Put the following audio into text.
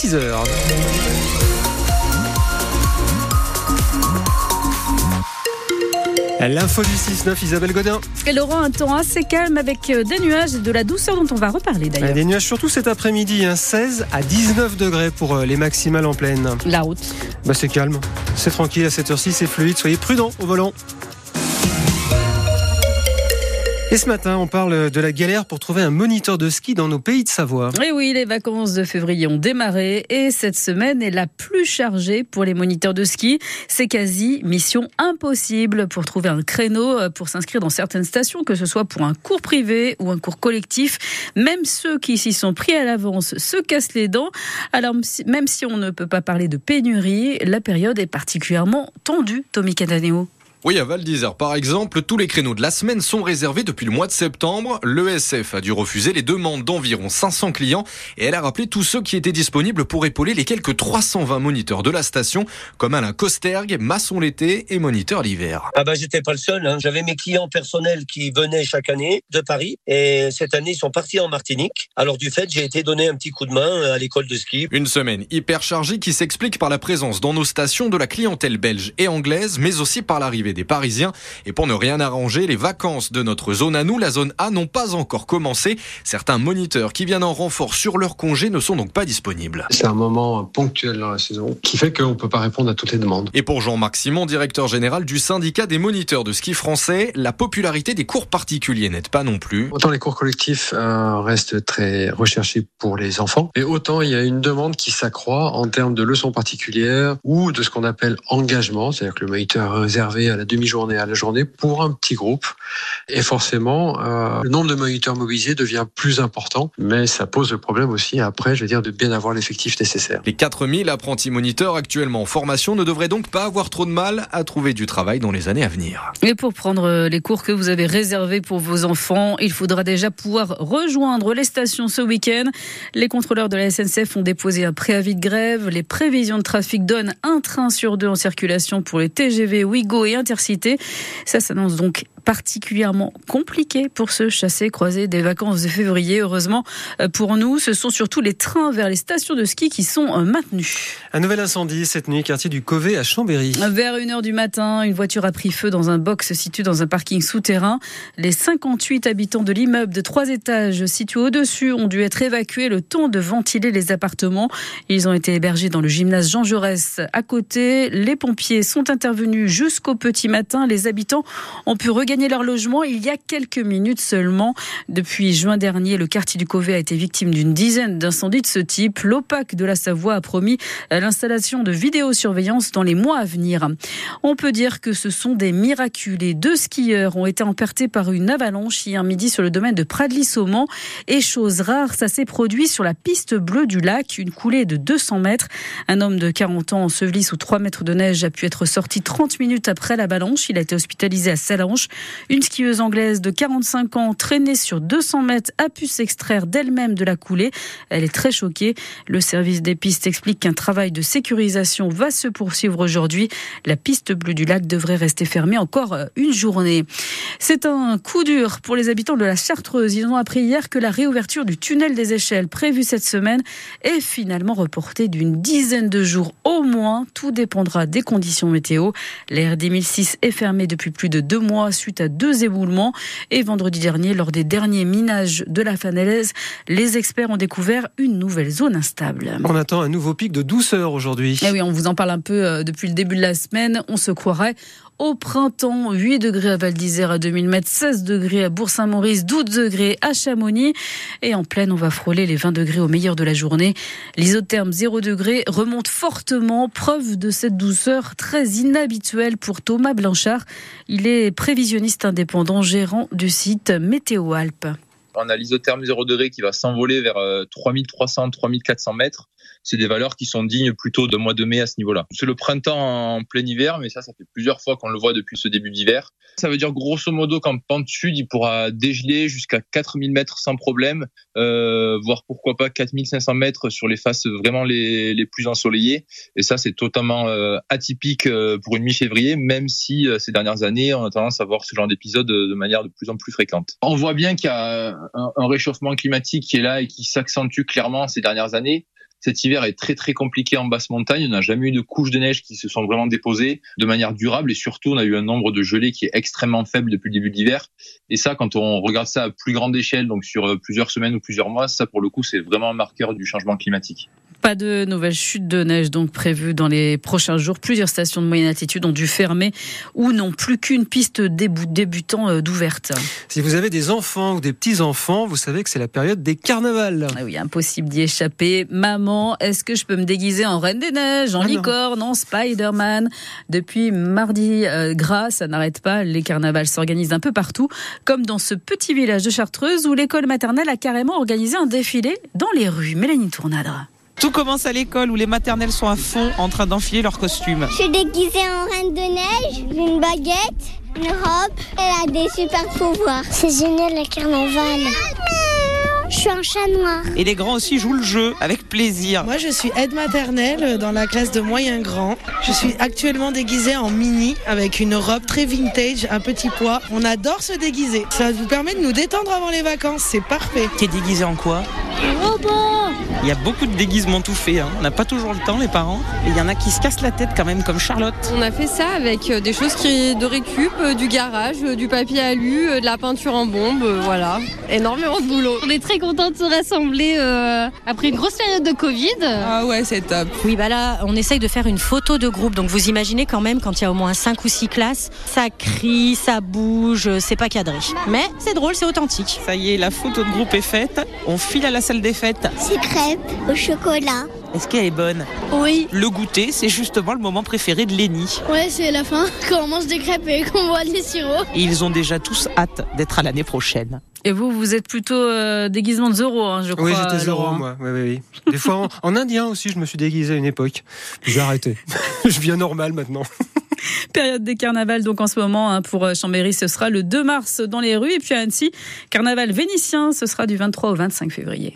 6h. L'info du 6-9, Isabelle Godin. Elle aura un temps assez calme avec euh, des nuages et de la douceur dont on va reparler d'ailleurs. Des nuages surtout cet après-midi, 16 hein, à 19 degrés pour euh, les maximales en pleine. La route. Bah c'est calme, c'est tranquille à cette heure-ci, c'est fluide, soyez prudents au volant. Et ce matin, on parle de la galère pour trouver un moniteur de ski dans nos pays de Savoie. Et oui, les vacances de février ont démarré et cette semaine est la plus chargée pour les moniteurs de ski. C'est quasi mission impossible pour trouver un créneau euh, pour s'inscrire dans certaines stations, que ce soit pour un cours privé ou un cours collectif. Même ceux qui s'y sont pris à l'avance se cassent les dents. Alors, même si on ne peut pas parler de pénurie, la période est particulièrement tendue, Tommy Cadaneo. Oui, à Val d'Isère, par exemple, tous les créneaux de la semaine sont réservés depuis le mois de septembre. L'ESF a dû refuser les demandes d'environ 500 clients et elle a rappelé tous ceux qui étaient disponibles pour épauler les quelques 320 moniteurs de la station, comme Alain Costergue, maçon l'été et moniteur l'hiver. Ah bah j'étais pas le seul, hein. j'avais mes clients personnels qui venaient chaque année de Paris et cette année ils sont partis en Martinique. Alors du fait, j'ai été donné un petit coup de main à l'école de ski. Une semaine hyper chargée qui s'explique par la présence dans nos stations de la clientèle belge et anglaise, mais aussi par l'arrivée des Parisiens. Et pour ne rien arranger, les vacances de notre zone à nous, la zone A, n'ont pas encore commencé. Certains moniteurs qui viennent en renfort sur leur congé ne sont donc pas disponibles. C'est un moment ponctuel dans la saison qui fait qu'on ne peut pas répondre à toutes les demandes. Et pour Jean-Marc Simon, directeur général du syndicat des moniteurs de ski français, la popularité des cours particuliers n'aide pas non plus. Autant les cours collectifs euh, restent très recherchés pour les enfants, et autant il y a une demande qui s'accroît en termes de leçons particulières ou de ce qu'on appelle engagement, c'est-à-dire que le moniteur est réservé à la demi-journée à la journée pour un petit groupe. Et forcément, euh, le nombre de moniteurs mobilisés devient plus important, mais ça pose le problème aussi après, je veux dire, de bien avoir l'effectif nécessaire. Les 4000 apprentis moniteurs actuellement en formation ne devraient donc pas avoir trop de mal à trouver du travail dans les années à venir. Et pour prendre euh, les cours que vous avez réservés pour vos enfants, il faudra déjà pouvoir rejoindre les stations ce week-end. Les contrôleurs de la SNCF ont déposé un préavis de grève. Les prévisions de trafic donnent un train sur deux en circulation pour les TGV, Ouigo et Ça s'annonce donc particulièrement compliqué pour se chasser croiser des vacances de février. Heureusement euh, pour nous, ce sont surtout les trains vers les stations de ski qui sont euh, maintenus. Un nouvel incendie cette nuit, quartier du Covet à Chambéry. Vers 1h du matin, une voiture a pris feu dans un box situé dans un parking souterrain. Les 58 habitants de l'immeuble de trois étages situé au-dessus ont dû être évacués le temps de ventiler les appartements. Ils ont été hébergés dans le gymnase Jean Jaurès à côté. Les pompiers sont intervenus jusqu'au petit matin. Les habitants ont pu regarder gagner leur logement il y a quelques minutes seulement. Depuis juin dernier, le quartier du Covet a été victime d'une dizaine d'incendies de ce type. L'OPAC de la Savoie a promis l'installation de vidéosurveillance dans les mois à venir. On peut dire que ce sont des miraculés. Deux skieurs ont été emportés par une avalanche hier midi sur le domaine de Pradly-Saumon. Et chose rare, ça s'est produit sur la piste bleue du lac, une coulée de 200 mètres. Un homme de 40 ans enseveli sous 3 mètres de neige a pu être sorti 30 minutes après l'avalanche. Il a été hospitalisé à Salange. Une skieuse anglaise de 45 ans, traînée sur 200 mètres, a pu s'extraire d'elle-même de la coulée. Elle est très choquée. Le service des pistes explique qu'un travail de sécurisation va se poursuivre aujourd'hui. La piste bleue du lac devrait rester fermée encore une journée. C'est un coup dur pour les habitants de la Chartreuse. Ils ont appris hier que la réouverture du tunnel des échelles prévue cette semaine est finalement reportée d'une dizaine de jours au moins. Tout dépendra des conditions météo. L'air 1006 est fermé depuis plus de deux mois suite à deux éboulements. Et vendredi dernier, lors des derniers minages de la Fanelaise, les experts ont découvert une nouvelle zone instable. On attend un nouveau pic de douceur aujourd'hui. Eh oui, on vous en parle un peu euh, depuis le début de la semaine. On se croirait au printemps, 8 degrés à Val d'Isère à 2000 mètres, 16 degrés à Bourg-Saint-Maurice, 12 degrés à Chamonix. Et en pleine, on va frôler les 20 degrés au meilleur de la journée. L'isotherme 0 degrés remonte fortement, preuve de cette douceur très inhabituelle pour Thomas Blanchard. Il est prévisionniste indépendant, gérant du site Météo Alpes. On a l'isotherme 0 degré qui va s'envoler vers 3300-3400 euh, mètres. C'est des valeurs qui sont dignes plutôt de mois de mai à ce niveau-là. C'est le printemps en plein hiver, mais ça, ça fait plusieurs fois qu'on le voit depuis ce début d'hiver. Ça veut dire grosso modo qu'en pente sud, il pourra dégeler jusqu'à 4000 mètres sans problème, euh, voire pourquoi pas 4500 mètres sur les faces vraiment les, plus ensoleillées. Et ça, c'est totalement euh, atypique euh, pour une mi-février, même si euh, ces dernières années, on a tendance à voir ce genre d'épisode de manière de plus en plus fréquente. On voit bien qu'il y a un réchauffement climatique qui est là et qui s'accentue clairement ces dernières années. Cet hiver est très très compliqué en basse montagne. On n'a jamais eu de couches de neige qui se sont vraiment déposées de manière durable et surtout on a eu un nombre de gelées qui est extrêmement faible depuis le début de l'hiver. Et ça, quand on regarde ça à plus grande échelle, donc sur euh, plusieurs semaines ou plusieurs mois, ça pour le coup c'est vraiment un marqueur du changement climatique. Pas de nouvelles chutes de neige donc prévues dans les prochains jours. Plusieurs stations de moyenne altitude ont dû fermer ou n'ont plus qu'une piste débutant euh, d'ouverte. Si vous avez des enfants ou des petits-enfants, vous savez que c'est la période des carnavals. Ah oui, impossible d'y échapper. Maman, est-ce que je peux me déguiser en Reine des Neiges, en ah licorne, en Spider-Man? Depuis mardi euh, gras, ça n'arrête pas. Les carnavals s'organisent un peu partout, comme dans ce petit village de Chartreuse où l'école maternelle a carrément organisé un défilé dans les rues. Mélanie Tournadre. Tout commence à l'école où les maternelles sont à fond en train d'enfiler leurs costumes. Je suis déguisée en reine de neige, une baguette, une robe. Elle a des super pouvoirs. C'est génial le carnaval. Je suis un chat noir. Et les grands aussi jouent le jeu avec plaisir. Moi, je suis aide maternelle dans la classe de moyen grand. Je suis actuellement déguisée en mini avec une robe très vintage, un petit poids. On adore se déguiser. Ça vous permet de nous détendre avant les vacances. C'est parfait. T'es déguisée en quoi? Robot. Il y a beaucoup de déguisements tout faits. Hein. On n'a pas toujours le temps, les parents. Et il y en a qui se cassent la tête quand même, comme Charlotte. On a fait ça avec euh, des choses qui de récup, euh, du garage, euh, du papier alu, de la peinture en bombe, voilà. Énormément de boulot. On est très contents de se rassembler après une grosse période de Covid. Ah ouais, c'est top. Oui, bah là, on essaye de faire une photo de groupe. Donc vous imaginez quand même, quand il y a au moins 5 ou 6 classes, ça crie, ça bouge, c'est pas cadré. Mais c'est drôle, c'est authentique. Ça y est, la photo de groupe est faite. On file à la salle des fêtes. C'est crêpes au chocolat. Est-ce qu'elle est bonne Oui. Le goûter, c'est justement le moment préféré de Lenny. Ouais, c'est la fin, quand on mange des crêpes et qu'on voit les sirops. Et ils ont déjà tous hâte d'être à l'année prochaine. Et vous, vous êtes plutôt euh, déguisement de Zoro, hein, je crois. Oui, j'étais Zoro, moi. Oui, oui, oui. Des fois, en, indien aussi, je me suis déguisé à une époque. J'ai arrêté. je viens normal maintenant. Période des carnavals, donc en ce moment, hein, pour euh, Chambéry, ce sera le 2 mars dans les rues. Et puis à Annecy, carnaval vénitien, ce sera du 23 au 25 février.